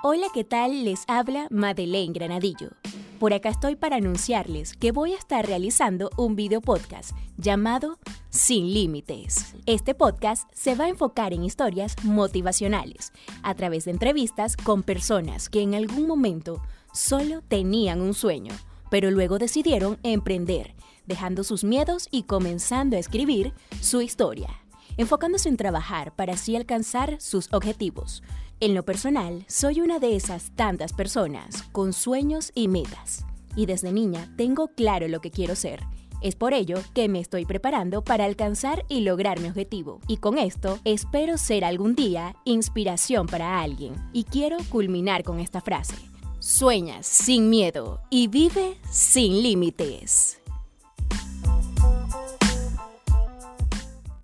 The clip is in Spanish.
Hola, ¿qué tal? Les habla Madeleine Granadillo. Por acá estoy para anunciarles que voy a estar realizando un video podcast llamado Sin Límites. Este podcast se va a enfocar en historias motivacionales a través de entrevistas con personas que en algún momento solo tenían un sueño, pero luego decidieron emprender, dejando sus miedos y comenzando a escribir su historia, enfocándose en trabajar para así alcanzar sus objetivos. En lo personal, soy una de esas tantas personas con sueños y metas. Y desde niña tengo claro lo que quiero ser. Es por ello que me estoy preparando para alcanzar y lograr mi objetivo. Y con esto espero ser algún día inspiración para alguien. Y quiero culminar con esta frase. Sueñas sin miedo y vive sin límites.